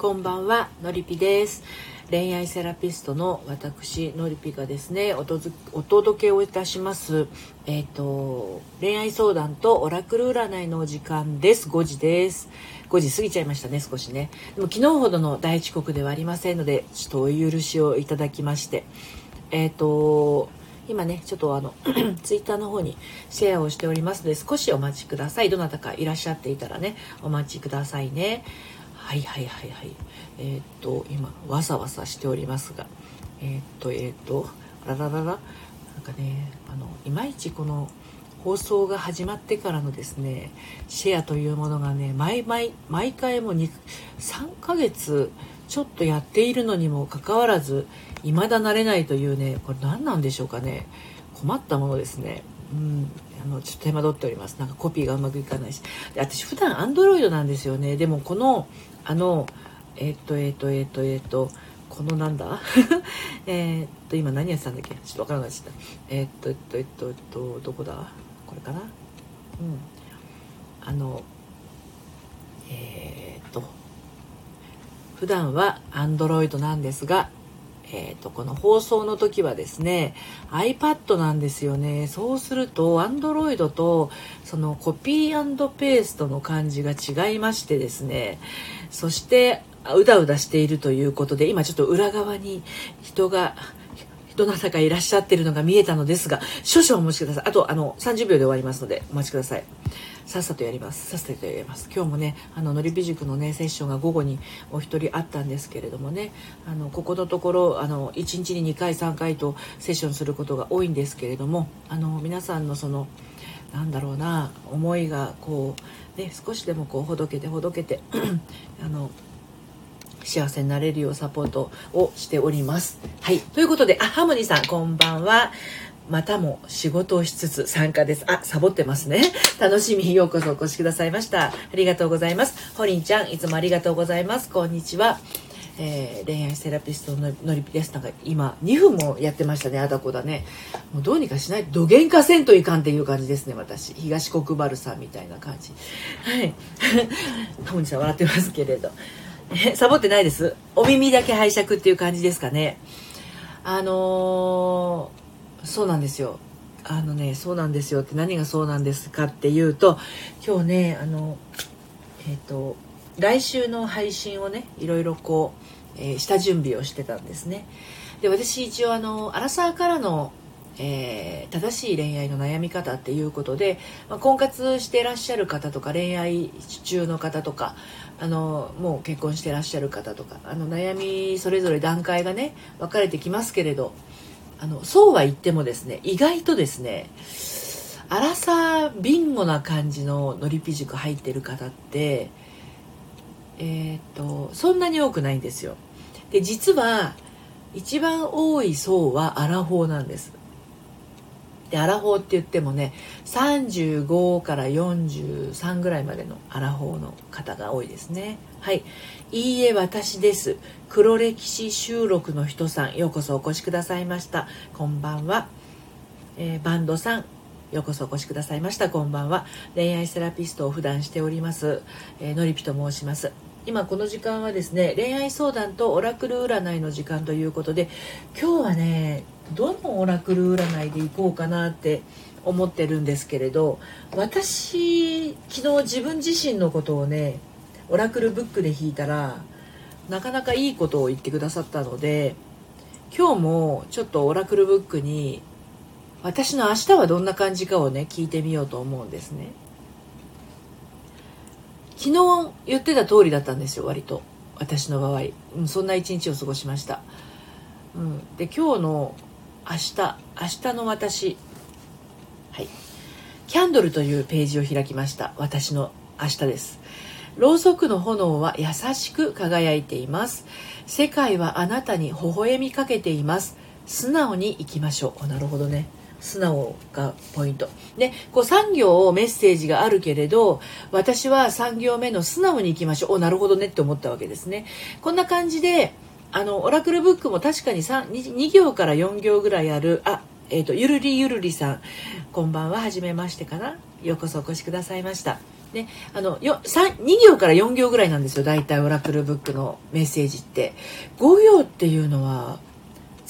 こんばんはのりぴです。恋愛セラピストの私のりぴがですねお届けをいたします。えっ、ー、と恋愛相談とオラクル占いのお時間です。5時です。5時過ぎちゃいましたね少しね。でも昨日ほどの大遅刻ではありませんのでちょっとお許しをいただきまして。えっ、ー、と今ねちょっとあの ツイッターの方にシェアをしておりますので少しお待ちください。どなたかいらっしゃっていたらねお待ちくださいね。はいはいはいはい。えー、っと今わさわさしておりますが。えー、っとえー、っとあらららら。なんかねあのいまいちこの放送が始まってからのですねシェアというものがね毎毎毎回も3ヶ月ちょっとやっているのにもかかわらず未だ慣れないというねこれ何なんでしょうかね。困ったものですね。うんあのちょっと手間取っております。なんかコピーがうまくいかないし。で私普段アンドロイドなんですよね。でもこのあのえっ、とえっ、とえっ、とえっ、とこのなんだ？えっと今何やってたんだっけ？ちょっとわからなくなった。えっとえっとえっとえっとどこだ？これかな？うん。あのえっと普段はアンドロイドなんですがえーと、この放送の時はですね iPad なんですよね。そうすると Android とそのコピーペーストの感じが違いましてですねそしてうだうだしているということで今ちょっと裏側に人がどなたかいらっしゃってるのが見えたのですが少々お待ちください。あとあの30秒で終わりますのでお待ちください。さっさとやります。さっさとやります。今日もねあののりび塾のねセッションが午後にお一人あったんですけれどもねあのここのところあの1日に2回3回とセッションすることが多いんですけれどもあの皆さんのそのなんだろうな思いがこうね少しでもこうほどけてほどけて あの幸せになれるようサポートをしております。はい。ということで、あ、ハモニーさん、こんばんは。またも仕事をしつつ参加です。あ、サボってますね。楽しみようこそお越しくださいました。ありがとうございます。ホリンちゃん、いつもありがとうございます。こんにちは。えー、恋愛セラピストののりぴです。なんか今2分もやってましたね、あだこだね。もうどうにかしない。どげんかせんといかんっていう感じですね、私。東国原さんみたいな感じ。はい。タモニさん笑ってますけれど。え、サボってないです？お耳だけ拝借っていう感じですかね。あのーそうなんですよあのねそうなんですよって何がそうなんですかっていうと今日ねあのえっ、ー、と来週の配信をねいろいろこう、えー、下準備をしてたんですね。で私一応あのアラサーからのえー、正しい恋愛の悩み方っていうことで、まあ、婚活してらっしゃる方とか恋愛中の方とかあのもう結婚してらっしゃる方とかあの悩みそれぞれ段階がね分かれてきますけれどあのそうは言ってもですね意外とですね荒さビンゴな感じののりぴ塾入ってる方ってえー、っとそんなに多くないんですよ。で実は一番多い層はアラフォーなんです。でアラフォーって言ってもね35から43ぐらいまでのアラフォーの方が多いですね。はい。いいえ私です。黒歴史収録の人さんようこそお越しくださいました。こんばんは、えー、バンドさんようこそお越しくださいました。こんばんは。恋愛セラピストを普段しております、えー、のりぴと申します。今この時間はですね恋愛相談とオラクル占いの時間ということで今日はねどのオラクル占いでいこうかなって思ってるんですけれど私昨日自分自身のことをねオラクルブックで引いたらなかなかいいことを言ってくださったので今日もちょっとオラクルブックに私の明日はどんな感じかをね聞いてみようと思うんですね。昨日言ってた通りだったんですよ割と。私の場合、うん、そんな一日を過ごしました、うん、で今日の明日明日の私。はい。キャンドルというページを開きました。私の明日です。ろうそくの炎は優しく輝いています。世界はあなたに微笑みかけています。素直に生きましょう。なるほどね。素直がポイント。でこう産業メッセージがあるけれど私は3行目の素直に生きましょう。おなるほどねって思ったわけですね。こんな感じであのオラクルブックも確かに 2, 2行から4行ぐらいある。あえっ、ー、とゆるりゆるりさん。こんばんははじめましてかな。ようこそお越しくださいました。ね、あのよ2行から4行ぐらいなんですよ。大体オラクルブックのメッセージって。5行っていうのは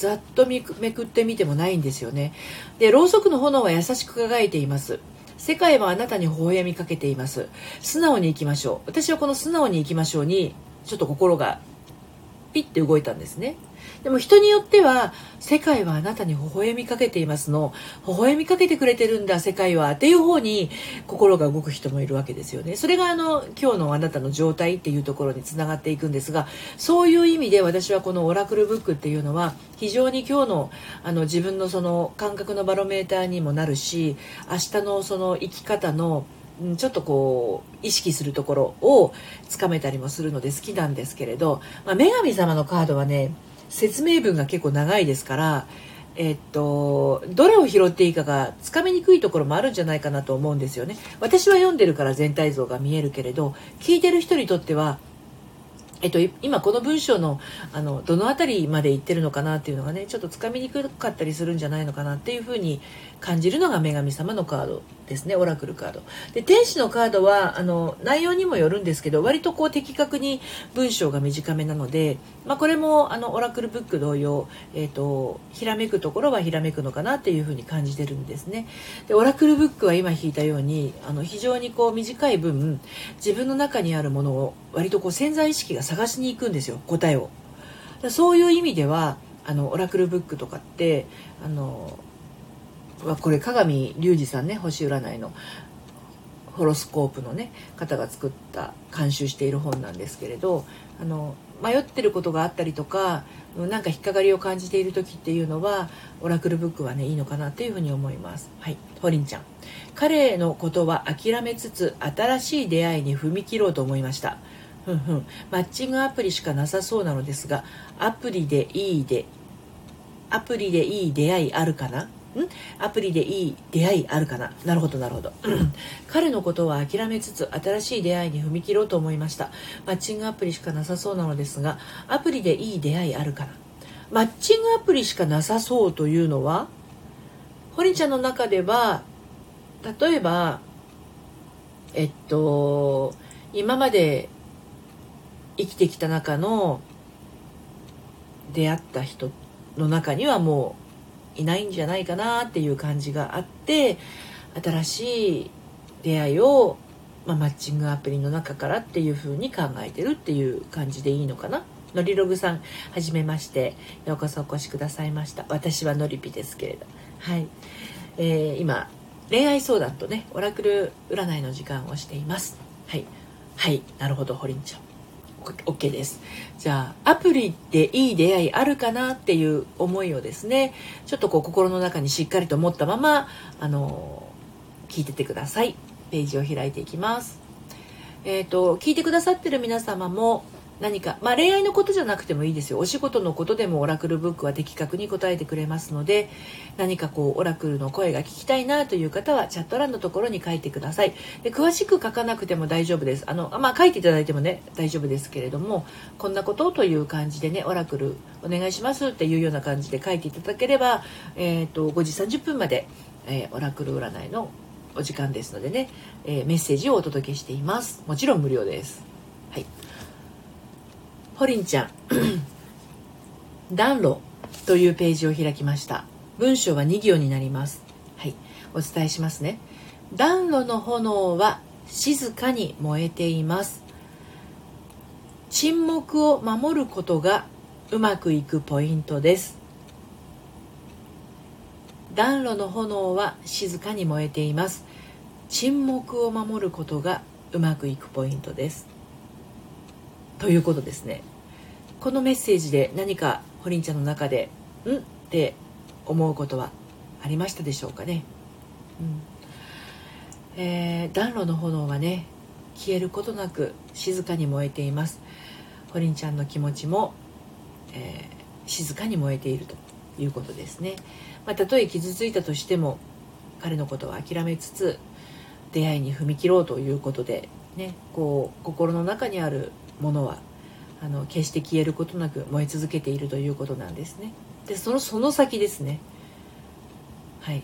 ざっとめくってみてもないんですよね。でろうそくの炎は優しく輝いています。世界はあなたに微笑みかけています。素直に行きましょう。私はこの素直に行きましょうにちょっと心がピッて動いたんですね。でも人によっては世界はあなたに微笑みかけていますの。微笑みかけてくれてるんだ世界は。っていう方に心が動く人もいるわけですよね。それがあの今日のあなたの状態っていうところにつながっていくんですがそういう意味で私はこのオラクルブックっていうのは非常に今日のあの自分のその感覚のバロメーターにもなるし明日のその生き方のちょっとこう意識するところをつかめたりもするので好きなんですけれど、まあ、女神様のカードはね説明文が結構長いですからえっと、どれを拾っていいかがつかみにくいところもあるんじゃないかなと思うんですよね。私は読んでるから全体像が見えるけれど聞いてる人にとってはえっと、今この文章のあのどの辺りまで言ってるのかなっていうのがねちょっとつかみにくかったりするんじゃないのかなっていうふうに感じるのが女神様のカードですねオラクルカード。で天使のカードはあの内容にもよるんですけど割とこう的確に文章が短めなので、まあ、これもあのオラクルブック同様、えーと、ひらめくところはひらめくのかなっていうふうに感じてるんですね。でオラクルブックは今引いたようにあの非常にこう短い分自分の中にあるものを割とこう潜在意識が探しに行くんですよ答えを。そういう意味ではあのオラクルブックとかってあのこれ鏡隆二さんね星占いのホロスコープのね方が作った監修している本なんですけれどあの迷ってることがあったりとか何か引っかかりを感じている時っていうのはオラクルブックはねいいのかなっていうふうに思います。はいホリンちゃん。彼のことは諦めつつ新しい出会いに踏み切ろうと思いました。ふんふん。マッチングアプリしかなさそうなのですがアプリでいいでアプリでいい出会いあるかな？ん？アプリでいい出会いあるかな？なるほどなるほど。彼のことは諦めつつ新しい出会いに踏み切ろうと思いました。マッチングアプリしかなさそうなのですがアプリでいい出会いあるかな？マッチングアプリしかなさそうというのは堀ちゃんの中では例えばえっと今まで生きてきた中の出会った人の中にはもういないんじゃないかなっていう感じがあって新しい出会いを、まあ、マッチングアプリの中からっていう風に考えてるっていう感じでいいのかな。のりログさんはじめまして。ようこそお越しくださいました。私はのりぴですけれどはい、えー、今恋愛相談とねオラクル占いの時間をしています。はい。はい。なるほどホリンちゃん。OK です。じゃあアプリでいい出会いあるかなっていう思いをですねちょっとこう心の中にしっかりと持ったままあの聞いててください。ページを開いていきます。えっ、ー、と聞いてくださってる皆様も何か、まあ、恋愛のことじゃなくてもいいですよ。お仕事のことでもオラクルブックは的確に答えてくれますので何かこうオラクルの声が聞きたいなという方はチャット欄のところに書いてください。で詳しく書かなくても大丈夫です。あの、まあ、書いていただいてもね大丈夫ですけれどもこんなことという感じでねオラクルお願いしますっていうような感じで書いていただければ、えーと、5時30分まで、えー、オラクル占いのお時間ですのでね、えー、メッセージをお届けしています。もちろん無料です。はい。ホリンちゃん。暖炉というページを開きました。文章は2行になります。はい。お伝えしますね。暖炉の炎は静かに燃えています。沈黙を守ることがうまくいくポイントです。暖炉の炎は静かに燃えています。沈黙を守ることがうまくいくポイントです。ということですね。このメッセージで何かホリンちゃんの中で「ん?」って思うことはありましたでしょうかね、うん。えー、暖炉の炎はね消えることなく静かに燃えています。ホリンちゃんの気持ちも、えー、静かに燃えているということですね、まあ、たとえ傷ついたとしても彼のことを諦めつつ出会いに踏み切ろうということでねこう心の中にあるものはあの決して消えることなく燃え続けているということなんですね。でそのその先ですね。はい。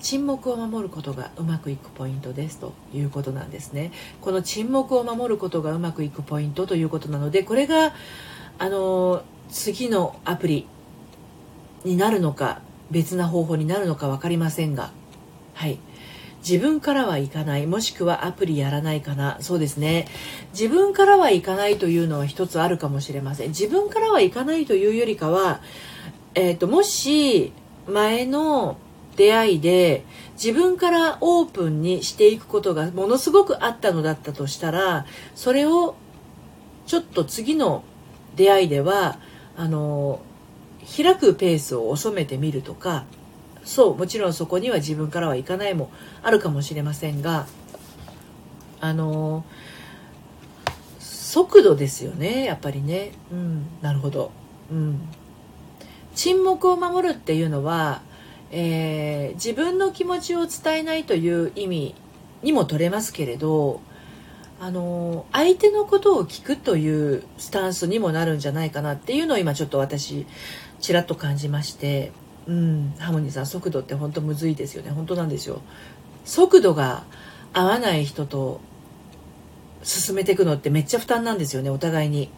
沈黙を守ることがうまくいくポイントですということなんですね。この沈黙を守ることがうまくいくポイントということなのでこれがあの次のアプリになるのか別な方法になるのか分かりませんがはい。自分からはいかないもしくはアプリやらないかな。そうですね。自分からはいかないというのは一つあるかもしれません。自分からはいかないというよりかは、えーと、もし前の出会いで自分からオープンにしていくことがものすごくあったのだったとしたらそれをちょっと次の出会いではあの開くペースを収めてみるとかそうもちろんそこには自分からはいかないもあるかもしれませんがあの速度ですよねやっぱりね。うんなるほど。うん。沈黙を守るっていうのは、えー、自分の気持ちを伝えないという意味にも取れますけれどあの相手のことを聞くというスタンスにもなるんじゃないかなっていうのを今ちょっと私ちらっと感じまして。うん。ハモニーさん速度って本当むずいですよね。本当なんですよ。速度が合わない人と進めていくのってめっちゃ負担なんですよね。お互いに。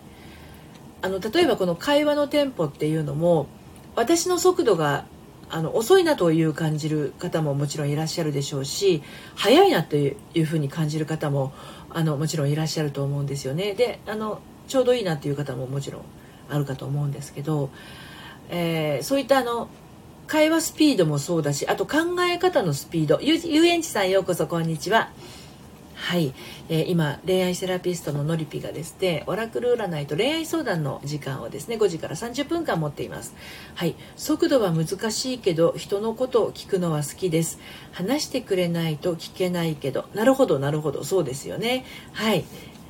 あの例えばこの会話のテンポっていうのも私の速度があの遅いなという感じる方ももちろんいらっしゃるでしょうし早いなというふうに感じる方もあのもちろんいらっしゃると思うんですよね。であのちょうどいいなっていう方ももちろんあるかと思うんですけど、えー、そういったあの会話スピードもそうだしあと考え方のスピード。遊園地さんようこそこんにちは。はい、えー、今恋愛セラピストののりぴがですねオラクル占いと恋愛相談の時間をですね5時から30分間持っています。はい。速度は難しいけど人のことを聞くのは好きです。話してくれないと聞けないけど。なるほどなるほど。そうですよね。はい。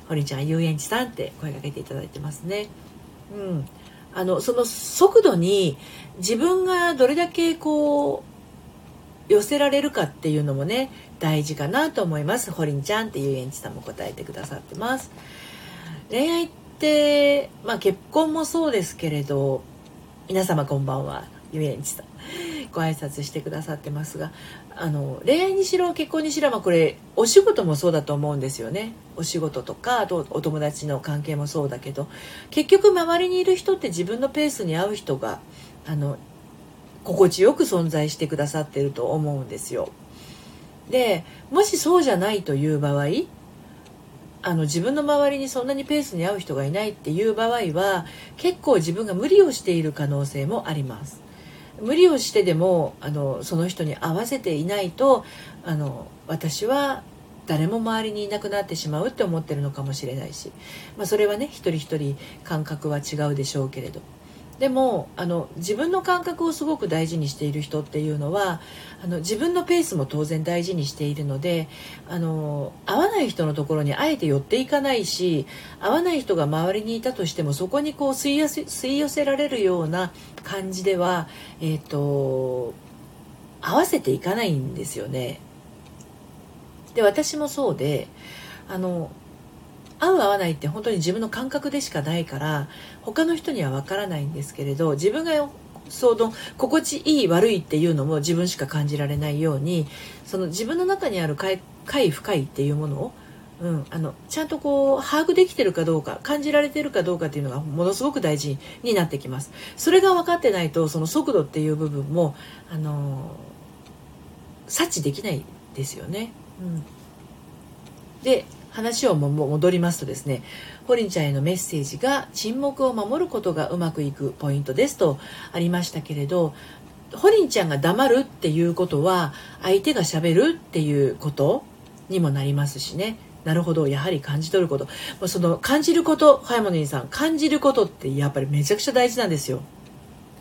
堀ちゃん遊園地さんって声かけていただいてますね。うん。あのその速度に自分がどれだけこう寄せられるかっていうのもね大事かなと思います。ほりんちゃんっていう園地さんも答えてくださってます。恋愛ってまあ結婚もそうですけれど皆様こんばんは。遊園地さん。ご挨拶してくださってますがあの恋愛にしろ結婚にしろ、まあ、これお仕事もそうだと思うんですよねお仕事とかあとお友達の関係もそうだけど結局周りにいる人って自分のペースに合う人があの心地よく存在してくださってると思うんですよ。でもしそうじゃないという場合あの自分の周りにそんなにペースに合う人がいないっていう場合は結構自分が無理をしている可能性もあります。無理をしてでもあのその人に合わせていないとあの私は誰も周りにいなくなってしまうって思ってるのかもしれないし、まあ、それはね一人一人感覚は違うでしょうけれど。でもあの自分の感覚をすごく大事にしている人っていうのはあの自分のペースも当然大事にしているのであの合わない人のところにあえて寄っていかないし合わない人が周りにいたとしてもそこにこう吸い寄せ吸い寄せられるような感じでは、えーと、合わせていかないんですよね。で私もそうであの合う合わないって本当に自分の感覚でしかないから他の人にはわからないんですけれど自分がその心地いい悪いっていうのも自分しか感じられないようにその自分の中にある快快不快っていうものを、うん、あのちゃんとこう把握できてるかどうか感じられてるかどうかっていうのがものすごく大事になってきます。それが分かってないとその速度っていう部分もあの察知できないですよね、うん、で話を戻りますとですねホリンちゃんへのメッセージが沈黙を守ることがうまくいくポイントですとありましたけれどホリンちゃんが黙るっていうことは相手がしゃべるっていうことにもなりますしね。なるほどやはり感じ取ること。その感じることハイモニーさん感じることってやっぱりめちゃくちゃ大事なんですよ。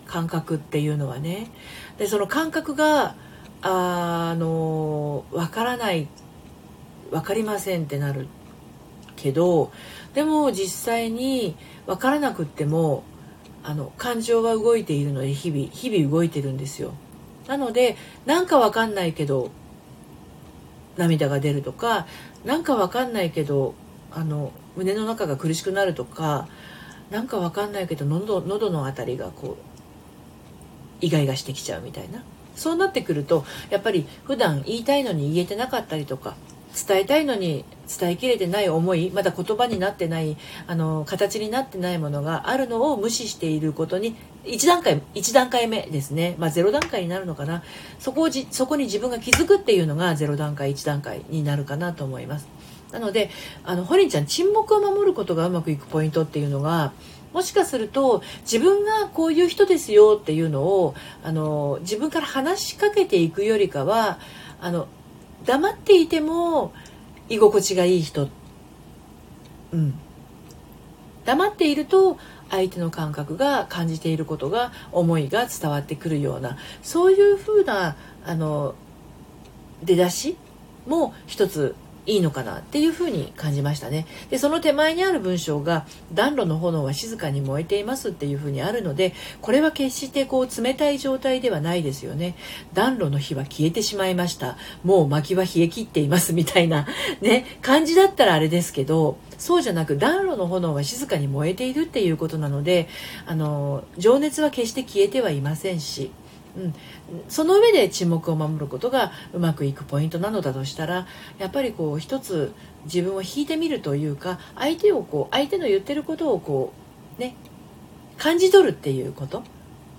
感覚っていうのはね。でその感覚があのわからない分かりませんってなるけどでも実際に分からなくってもあの感情は動いているので日々日々動いてるんですよ。なのでなんか分かんないけど涙が出るとかなんか分かんないけどあの胸の中が苦しくなるとかなんか分かんないけど喉喉の辺りがこうイガイガしてきちゃうみたいな。そうなってくるとやっぱり普段言いたいのに言えてなかったりとか伝えたいのに伝えきれてない思いまだ言葉になってないあの形になってないものがあるのを無視していることに1段階1段階目ですね、まあ、0段階になるのかな。そこをじそこに自分が気づくっていうのが0段階1段階になるかなと思います。なのであのホリンちゃん沈黙を守ることがうまくいくポイントっていうのがもしかすると自分がこういう人ですよっていうのをあの自分から話しかけていくよりかはあの黙っていても居心地がいい人。うん。黙っていると相手の感覚が感じていることが思いが伝わってくるようなそういうふうなあの出だしも一ついいのかなっていうふうに感じましたね。でその手前にある文章が「暖炉の炎は静かに燃えています」っていうふうにあるのでこれは決してこう冷たい状態ではないですよね。暖炉の火は消えてしまいました。もう薪は冷え切っていますみたいなね感じだったらあれですけどそうじゃなく暖炉の炎は静かに燃えているっていうことなのであの情熱は決して消えてはいませんしうん、その上で沈黙を守ることがうまくいくポイントなのだとしたらやっぱりこう一つ自分を引いてみるというか相手をこう相手の言ってることをこうね感じ取るっていうこと、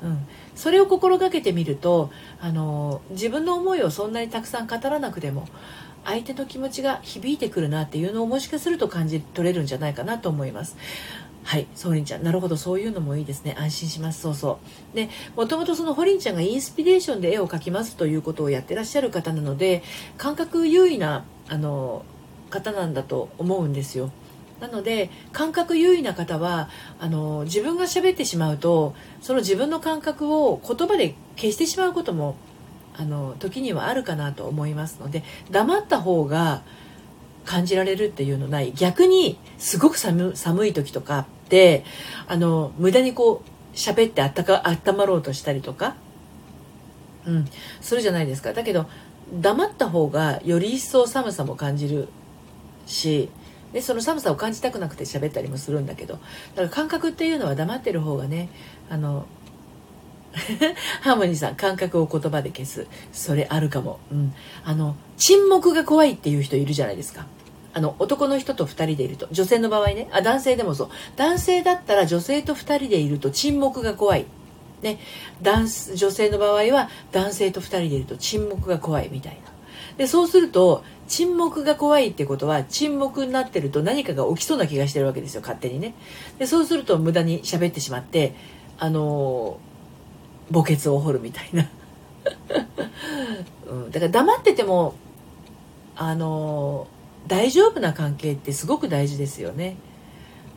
うん、それを心がけてみるとあの自分の思いをそんなにたくさん語らなくても相手の気持ちが響いてくるなっていうのをもしかすると感じ取れるんじゃないかなと思います。はい、ソーリンちゃん。なるほど、そういうのもいいですね。安心します。そうそう。で、もともとそのホリンちゃんがインスピレーションで絵を描きますということをやってらっしゃる方なので、感覚優位な、あの、方なんだと思うんですよ。なので感覚優位な方はあの自分が喋ってしまうとその自分の感覚を言葉で消してしまうこともあの時にはあるかなと思いますので黙った方が感じられるっていうのない逆にすごく寒い時とかってあの無駄にこう喋ってあったか温まろうとしたりとか、うん、するじゃないですか。だけど黙った方がより一層寒さも感じるしでその寒さを感じたくなくて喋ったりもするんだけどだから感覚っていうのは黙ってる方がねあの ハーモニーさん感覚を言葉で消す。それあるかも、うん、あの沈黙が怖いっていう人いるじゃないですか。あの男の人と2人でいると。女性の場合ね。あ男性でもそう。男性だったら女性と2人でいると沈黙が怖い、ね、男女性の場合は男性と2人でいると沈黙が怖いみたいな。でそうすると沈黙が怖いってことは沈黙になってると何かが起きそうな気がしてるわけですよ。勝手にね。でそうすると無駄に喋ってしまってあの墓穴を掘るみたいな、うん、だから黙っててもあの大丈夫な関係ってすごく大事ですよね。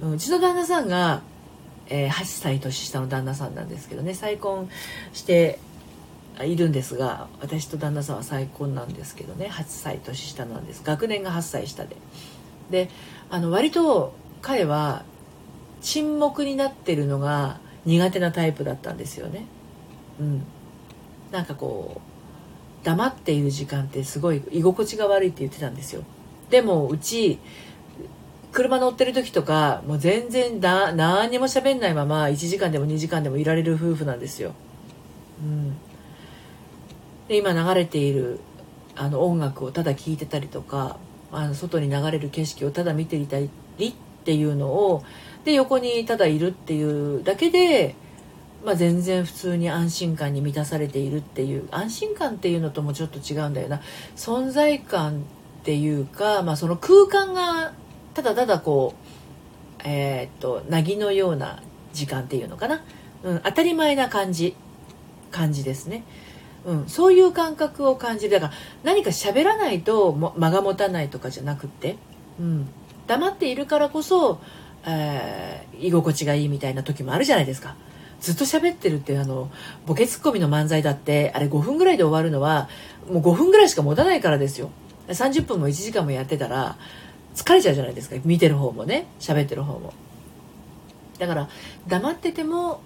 うちの旦那さんが、えー、8歳年下の旦那さんなんですけどね再婚しているんですが私と旦那さんは再婚なんですけどね8歳年下なんです学年が8歳下で。であの割と彼は沈黙になってるのが苦手なタイプだったんですよね。うん、なんかこう黙っている時間ってすごい居心地が悪いって言ってたんですよ。でもうち車乗ってる時とかもう全然だ何にも喋んないまま1時間でも2時間でもいられる夫婦なんですよ。うん、で今流れているあの音楽をただ聴いてたりとかあの外に流れる景色をただ見ていたりっていうのをで横にただいるっていうだけで、まあ、全然普通に安心感に満たされているっていう安心感っていうのともちょっと違うんだよな存在感っていうか、まあ、その空間がただただこうえー、っとなぎのような時間っていうのかな、うん、当たり前な感じ感じですね、うん、そういう感覚を感じる。だから何か喋らないと間が持たないとかじゃなくって、うん、黙っているからこそ、えー、居心地がいいみたいな時もあるじゃないですか。ずっと喋ってるってあのボケツッコミの漫才だってあれ5分ぐらいで終わるのはもう5分ぐらいしか持たないからですよ。30分も1時間もやってたら疲れちゃうじゃないですか。見てる方もね。喋ってる方も。だから黙ってても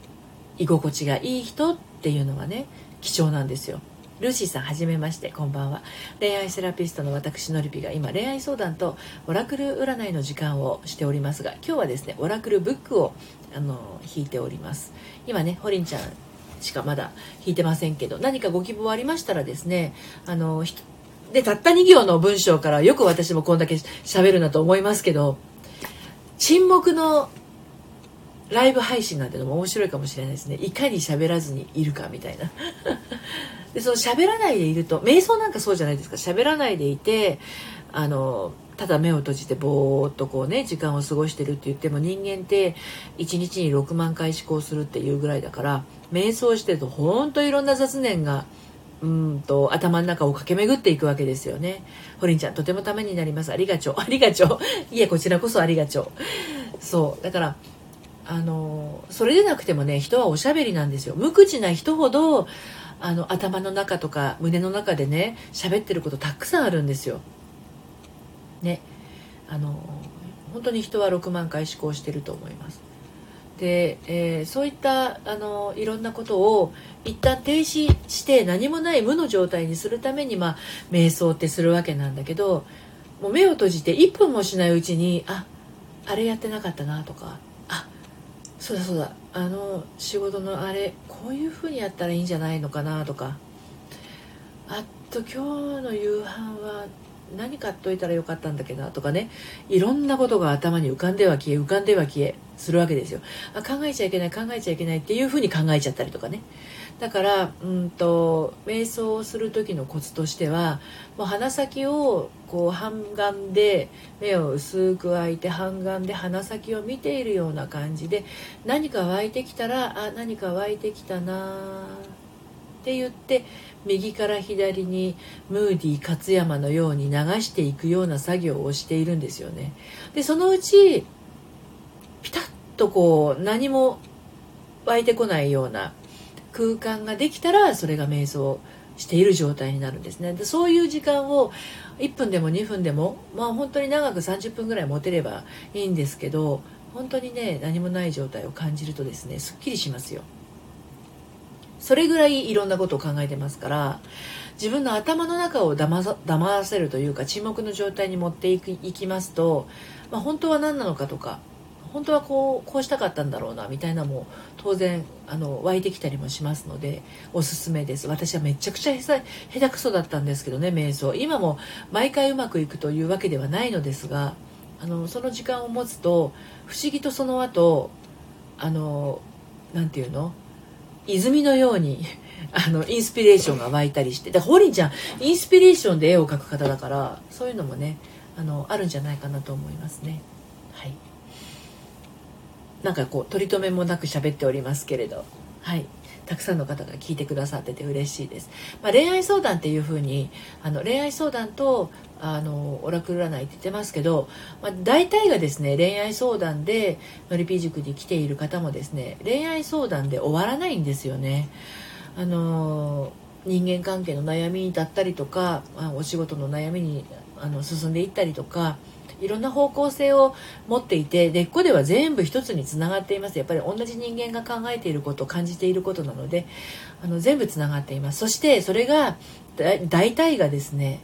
居心地がいい人っていうのはね貴重なんですよ。ルーシーさんはじめまして。こんばんは。恋愛セラピストの私のりぴが今恋愛相談とオラクル占いの時間をしておりますが今日はですねオラクルブックをあの引いております。今ねホリンちゃんしかまだ引いてませんけど何かご希望ありましたらですねあのでたった2行の文章からよく私もこんだけ喋るなと思いますけど沈黙のライブ配信なんてのも面白いかもしれないですね。いかに喋らずにいるかみたいな。でその喋らないでいると瞑想なんかそうじゃないですか。喋らないでいてあのただ目を閉じてぼーっとこうね時間を過ごしてるって言っても人間って1日に6万回思考するっていうぐらいだから瞑想してるとほんといろんな雑念がうんと頭の中を駆け巡っていくわけですよね。ホリンちゃんとてもためになります。ありがちょう。ありがちょう。いえこちらこそありがちょう。そうだからあのそれでなくてもね人はおしゃべりなんですよ。無口な人ほどあの頭の中とか胸の中でね喋ってることたくさんあるんですよ。ねあの本当に人は6万回思考してると思います。で、えー、そういったあのいろんなことを一旦停止して何もない無の状態にするために、まあ、瞑想ってするわけなんだけどもう目を閉じて1分もしないうちにああれやってなかったなとかあそうだそうだあの仕事のあれこういうふうにやったらいいんじゃないのかなとか。あと今日の夕飯は何買っといたらよかったんだけどとかねいろんなことが頭に浮かんでは消え浮かんでは消えするわけですよ。あ考えちゃいけない考えちゃいけないっていうふうに考えちゃったりとかね。だからうんと瞑想をする時のコツとしてはもう鼻先をこう半眼で目を薄く開いて半眼で鼻先を見ているような感じで何か湧いてきたらあ何か湧いてきたなって言って右から左にムーディー勝山のように流していくような作業をしているんですよね。でそのうちピタッとこう何も湧いてこないような空間ができたらそれが瞑想している状態になるんですねでそういう時間を1分でも2分でもまあ本当に長く30分ぐらい持てればいいんですけど本当にね何もない状態を感じるとですねすっきりしますよそれぐらいいろんなことを考えてますから自分の頭の中を騙騙らせるというか沈黙の状態に持っていくいきますと、まあ、本当は何なのかとか本当はこうこうしたかったんだろうなみたいなも当然あの湧いてきたりもしますのでおすすめです。私はめちゃくちゃ下手くそだったんですけどね瞑想。今も毎回うまくいくというわけではないのですがあのその時間を持つと不思議とその後あの何て言うの？泉のように あのインスピレーションが湧いたりして。でホリンちゃんインスピレーションで絵を描く方だからそういうのもねあのあるんじゃないかなと思いますね。はい。なんかこう取り留めもなく喋っておりますけれど。はい。たくさんの方が聞いてくださってて嬉しいです、まあ、恋愛相談っていう風にあの恋愛相談とあのオラクル占いって言ってますけど、まあ、大体がですね恋愛相談でのりぴ塾に来ている方もですね恋愛相談で終わらないんですよね。あの人間関係の悩みだったりとか、まあ、お仕事の悩みにあの進んでいったりとかいろんな方向性を持っていて根っこでは全部一つにつながっています。やっぱり同じ人間が考えていること感じていることなのであの全部つながっています。そしてそれが大体がですね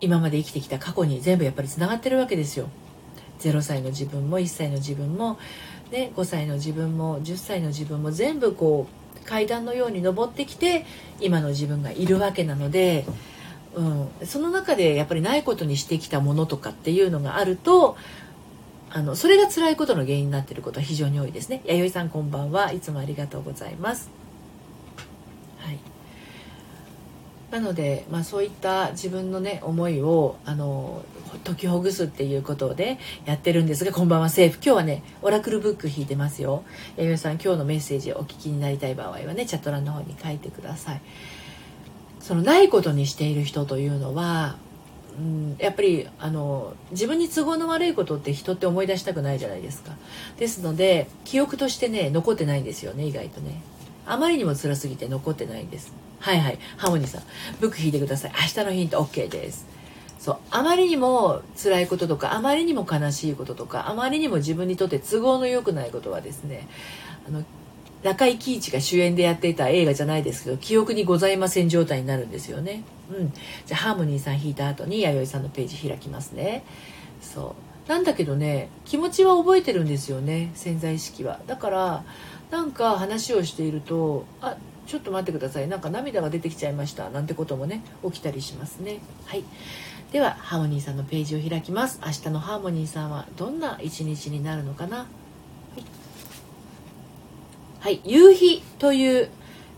今まで生きてきた過去に全部やっぱりつながってるわけですよ。0歳の自分も1歳の自分も、ね、5歳の自分も10歳の自分も全部こう階段のように登ってきて今の自分がいるわけなので。うん、その中でやっぱりないことにしてきたものとかっていうのがあるとあのそれが辛いことの原因になっていることは非常に多いですね。弥生さんこんばんは。いつもありがとうございますはいなので、まあ、そういった自分のね思いをあの解きほぐすっていうことでやってるんですがこんばんはセーフ。今日はねオラクルブック引いてますよ。弥生さん今日のメッセージお聞きになりたい場合はねチャット欄の方に書いてください。そのないことにしている人というのは、うん、やっぱりあの自分に都合の悪いことって人って思い出したくないじゃないですか。ですので記憶としてね残ってないんですよね意外とね。あまりにも辛すぎて残ってないんです。はいはい。ハーモニーさん。ブック引いてください。明日のヒント OK です。そう。あまりにも辛いこととかあまりにも悲しいこととかあまりにも自分にとって都合の良くないことはですねあの中井貴一が主演でやっていた映画じゃないですけど記憶にございません状態になるんですよね。うん、じゃあハーモニーさん弾いた後に弥生さんのページ開きますね。そう。なんだけどね気持ちは覚えてるんですよね潜在意識は。だからなんか話をしているとあちょっと待ってください。なんか涙が出てきちゃいました。なんてこともね起きたりしますね。はい。ではハーモニーさんのページを開きます。明日のハーモニーさんはどんな一日になるのかな？はい、はい、夕日という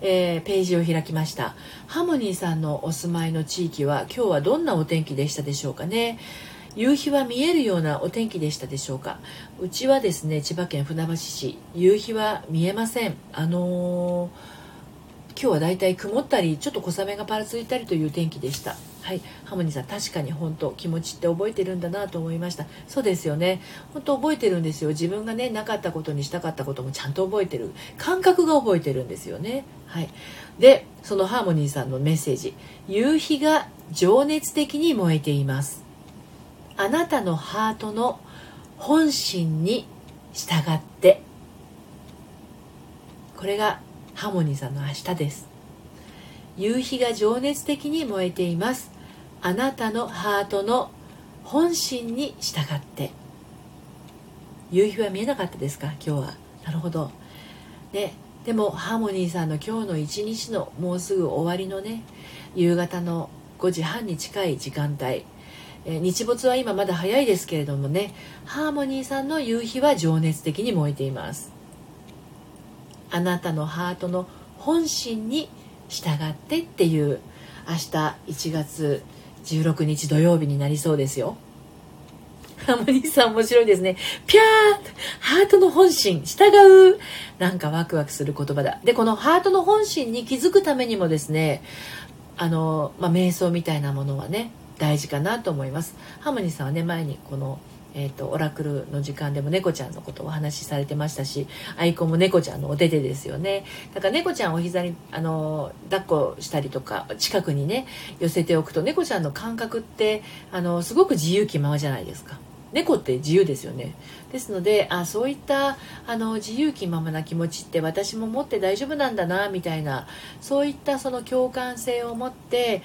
えー、ページを開きました。ハーモニーさんのお住まいの地域は今日はどんなお天気でしたでしょうかね？夕日は見えるようなお天気でしたでしょうか？うちはですね千葉県船橋市。夕日は見えません。あのー、今日はだいたい曇ったりちょっと小雨がパラついたりという天気でした。はい。ハモニーさん確かに本当気持ちって覚えてるんだなと思いました。そうですよね。本当覚えてるんですよ。自分がねなかったことにしたかったこともちゃんと覚えてる。感覚が覚えてるんですよね。はい。でそのハーモニーさんのメッセージ。夕日が情熱的に燃えています。あなたのハートの本心に従って。これがハーモニーさんの明日です。夕日が情熱的に燃えています。あなたのハートの本心に従って。夕日は見えなかったですか？今日は。なるほど。ででもハーモニーさんの今日の一日のもうすぐ終わりのね夕方の5時半に近い時間帯。え日没は今まだ早いですけれどもねハーモニーさんの夕日は情熱的に燃えています。あなたのハートの本心に従ってっていう明日1月16日土曜日になりそうですよハーモニーさん面白いですね。ぴゃーハートの本心、従うなんかワクワクする言葉だ。で、このハートの本心に気づくためにもですね、あの、まあ、瞑想みたいなものはね、大事かなと思いますハーモニーさんはね前にこのえーと、オラクルの時間でも猫ちゃんのことをお話しされてましたしアイコンも猫ちゃんのお手手ですよね。だから猫ちゃんをお膝にあの抱っこしたりとか近くにね寄せておくと猫ちゃんの感覚ってあのすごく自由気ままじゃないですか。猫って自由ですよね。ですのであそういったあの自由気ままな気持ちって私も持って大丈夫なんだなみたいなそういったその共感性を持って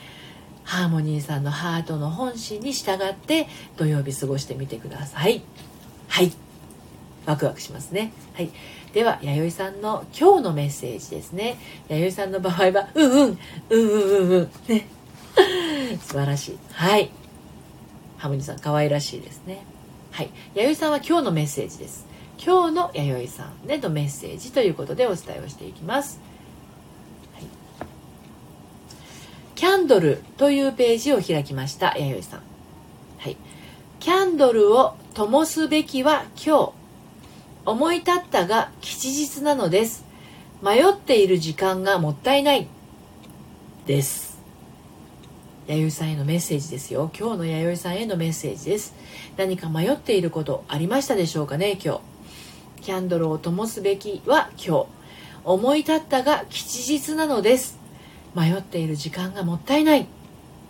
ハーモニーさんのハートの本心に従って土曜日過ごしてみてください。はい。ワクワクしますね。はい。では弥生さんの今日のメッセージですね。弥生さんの場合はうんうん。うんうんうんうん。ね。素晴らしい。はい。ハーモニーさん可愛らしいですね。はい。弥生さんは今日のメッセージです。今日の弥生さんでのメッセージということでお伝えをしていきます。キャンドルというページを開きました、弥生さん。はい。キャンドルを灯すべきは今日。思い立ったが吉日なのです。迷っている時間がもったいない。です。弥生さんへのメッセージですよ。今日の弥生さんへのメッセージです。何か迷っていることありましたでしょうかね、今日。キャンドルを灯すべきは今日。思い立ったが吉日なのです。迷っている時間がもったいない。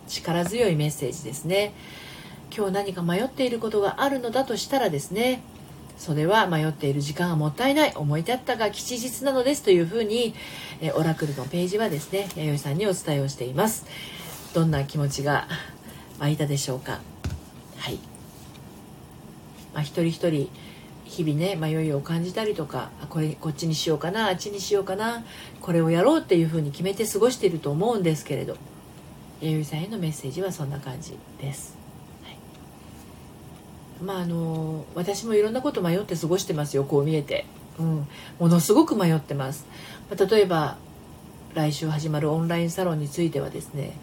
力強いメッセージですね。今日何か迷っていることがあるのだとしたらですね。それは迷っている時間がもったいない。思い立ったが吉日なのですというふうに、えオラクルのページはですね弥生さんにお伝えをしています。どんな気持ちが湧いたでしょうか。はい、まあ、一人一人日々ね迷いを感じたりとかこれこっちにしようかなあっちにしようかなこれをやろうっていうふうに決めて過ごしていると思うんですけれど。弥生さんへのメッセージはそんな感じです。はい、まああの私もいろんなこと迷って過ごしてますよこう見えて、うん、ものすごく迷ってます。まあ、例えば来週始まるオンラインサロンについてはですね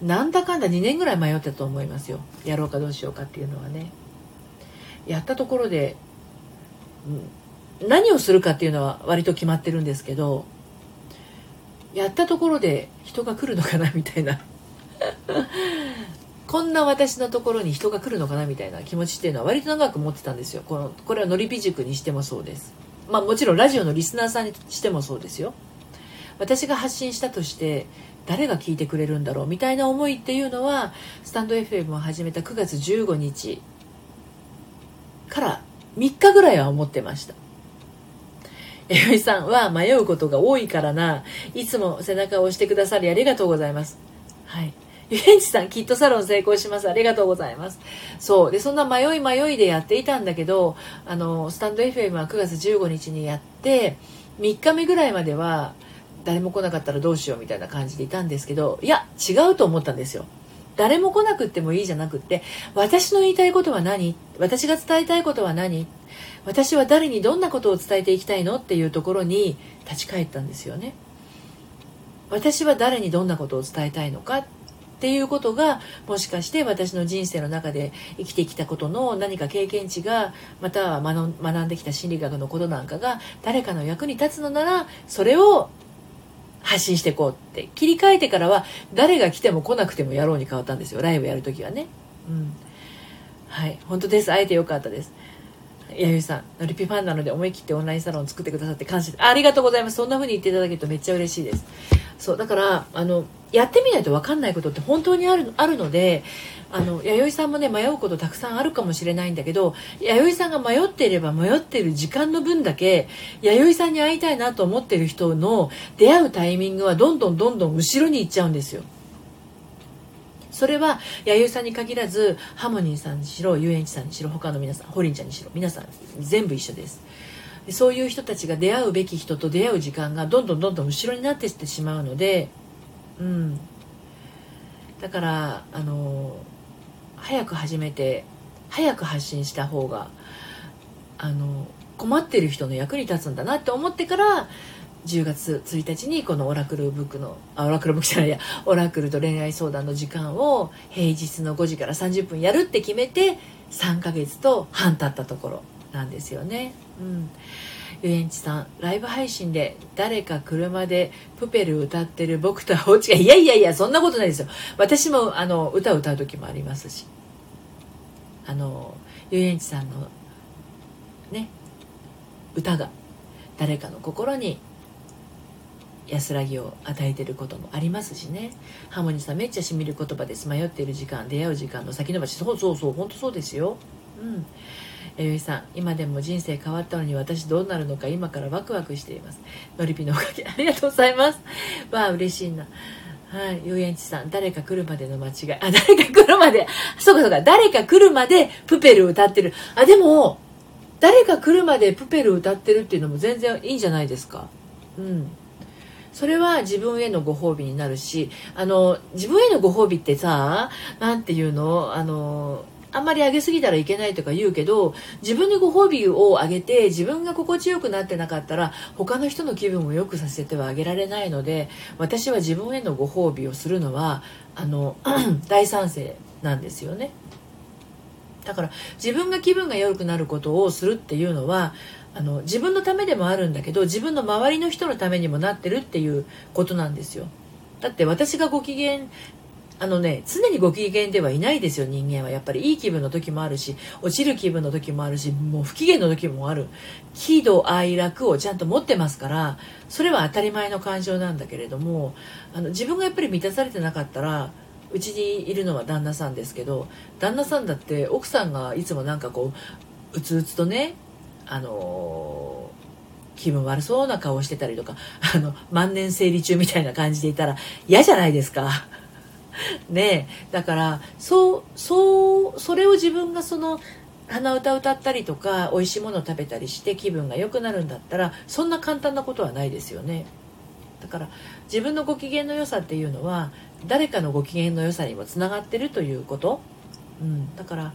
なんだかんだ2年ぐらい迷ったと思いますよ。やろうかどうしようかっていうのはね。やったところで何をするかっていうのは割と決まってるんですけどやったところで人が来るのかなみたいな。こんな私のところに人が来るのかなみたいな気持ちっていうのは割と長く持ってたんですよ。このこれはのりぴ塾にしてもそうです。まあもちろんラジオのリスナーさんにしてもそうですよ。私が発信したとして誰が聞いてくれるんだろうみたいな思いっていうのはスタンド FM を始めた9月15日から3日ぐらいは思ってました。えよいさんは迷うことが多いからな。いつも背中を押してくださりありがとうございます。はい。ゆえんちさん、きっとサロン成功します。ありがとうございます。そう。で、そんな迷い迷いでやっていたんだけど、あの、スタンド FM は9月15日にやって、3日目ぐらいまでは、誰も来なかったらどうしようみたいな感じでいたんですけど、いや、違うと思ったんですよ。誰も来なくってもいいじゃなくって私の言いたいことは何？私が伝えたいことは何？私は誰にどんなことを伝えていきたいの？っていうところに立ち返ったんですよね。私は誰にどんなことを伝えたいのか？っていうことがもしかして私の人生の中で生きてきたことの何か経験値がまたは学んできた心理学のことなんかが誰かの役に立つのならそれを発信していこうって。切り替えてからは誰が来ても来なくてもやろうに変わったんですよ。ライブやるときはね。うん。はい。本当です。会えてよかったです。弥生さんのりぴファンなので思い切ってオンラインサロンを作ってくださって感謝ありがとうございますそんな風に言っていただけるとめっちゃ嬉しいですそうだからあのやってみないと分かんないことって本当にあるあるのであの弥生さんもね迷うことたくさんあるかもしれないんだけど弥生さんが迷っていれば迷っている時間の分だけ弥生さんに会いたいなと思っている人の出会うタイミングはどんどんどんどん後ろに行っちゃうんですよ。それは弥生さんに限らずハモニーさんにしろ遊園地さんにしろ他の皆さんホリンちゃんにしろ皆さん全部一緒です。そういう人たちが出会うべき人と出会う時間がどんどんどんどん後ろになってってしまうのでうん。だからあの早く始めて早く発信した方があの困ってる人の役に立つんだなって思ってから10月1日にこのオラクルブックのあオラクルブックじゃないや。オラクルと恋愛相談の時間を平日の5時から30分やるって決めて3ヶ月と半経ったところなんですよね。うん。遊園地さんライブ配信で誰か車でプペル歌ってる僕とは大違いいやいやいやそんなことないですよ。私もあの歌を歌う時もありますし。あの遊園地さんのね歌が誰かの心に安らぎを与えてることもありますしね。ハーモニーさんめっちゃしみる言葉です。迷っている時間出会う時間の先延ばし。そうそうそう本当そうですよ。うん。弥生さん今でも人生変わったのに私どうなるのか今からワクワクしています。のりぴのおかげ。ありがとうございます。わあ嬉しいな。はい。遊園地さん誰か来るまでの間違い。あ誰か来るまで。そうかそうか。誰か来るまでプペル歌ってる。あでも誰か来るまでプペル歌ってるっていうのも全然いいんじゃないですか。うん。それは自分へのご褒美になるしあの自分へのご褒美ってさ何て言うの？あのあんまり上げすぎたらいけないとか言うけど自分にご褒美をあげて自分が心地よくなってなかったら他の人の気分を良くさせてはあげられないので私は自分へのご褒美をするのはあの 大賛成なんですよね。だから自分が気分が良くなることをするっていうのはあの自分のためでもあるんだけど自分の周りの人のためにもなってるっていうことなんですよ。だって私がご機嫌あのね常にご機嫌ではいないですよ人間は。やっぱりいい気分の時もあるし落ちる気分の時もあるしもう不機嫌の時もある。喜怒哀楽をちゃんと持ってますからそれは当たり前の感情なんだけれどもあの自分がやっぱり満たされてなかったらうちにいるのは旦那さんですけど旦那さんだって奥さんがいつもなんかこううつうつとねあの気分悪そうな顔してたりとか あの万年生理中みたいな感じでいたら嫌じゃないですか。ねだからそうそうそれを自分がその鼻歌歌ったりとか美味しいものを食べたりして気分が良くなるんだったらそんな簡単なことはないですよね。だから自分のご機嫌の良さっていうのは誰かのご機嫌の良さにもつながってるということ、うん、だから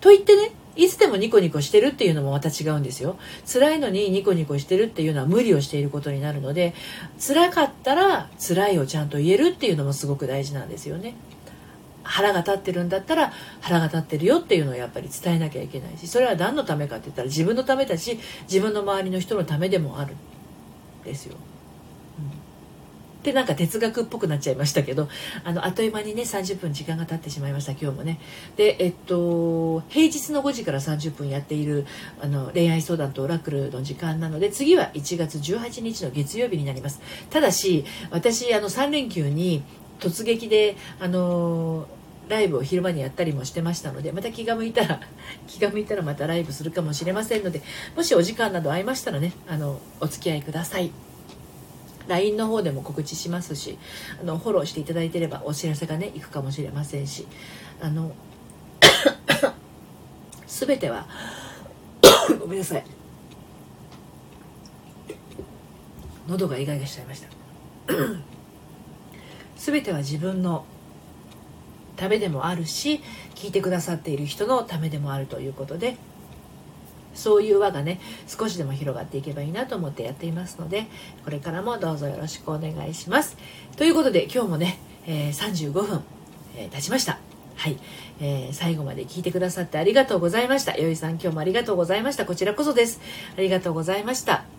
と言ってねいつでもニコニコしてるっていうのもまた違うんですよ。辛いのにニコニコしてるっていうのは無理をしていることになるので辛かったら辛いをちゃんと言えるっていうのもすごく大事なんですよね。腹が立ってるんだったら腹が立ってるよっていうのをやっぱり伝えなきゃいけないしそれは何のためかって言ったら自分のためだし自分の周りの人のためでもあるんですよ。でなんか哲学っぽくなっちゃいましたけどあのあっという間にね30分時間が経ってしまいました今日もね。でえっと平日の5時から30分やっているあの恋愛相談とオラクルの時間なので次は1月18日の月曜日になります。ただし私あの3連休に突撃であのライブを昼間にやったりもしてましたのでまた気が向いたら 気が向いたらまたライブするかもしれませんのでもしお時間など合いましたらねあのお付き合いください。LINE の方でも告知しますしあのフォローしていただいてればお知らせがねいくかもしれませんしあの 全ては ごめんなさい。喉がイガイガしちゃいました。全ては自分のためでもあるし聞いてくださっている人のためでもあるということでそういう輪がね少しでも広がっていけばいいなと思ってやっていますのでこれからもどうぞよろしくお願いします。ということで今日もね、えー、35分、えー、経ちました。はい、えー、最後まで聞いてくださってありがとうございました。よいさん今日もありがとうございました。こちらこそです。ありがとうございました。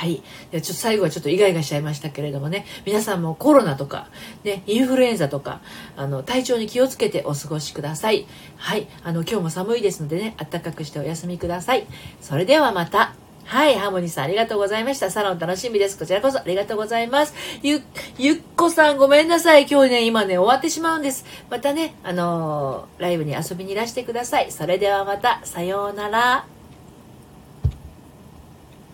はい。ちょっと最後はちょっとイガイガしちゃいましたけれどもね、皆さんもコロナとか、ね、インフルエンザとか、あの、体調に気をつけてお過ごしください。はい。あの、今日も寒いですのでね、暖かくしてお休みください。それではまた。はい、ハーモニーさんありがとうございました。サロン楽しみです。こちらこそありがとうございます。ゆ、ゆっこさんごめんなさい。今日ね、今ね、終わってしまうんです。またね、あのー、ライブに遊びにいらしてください。それではまた、さようなら。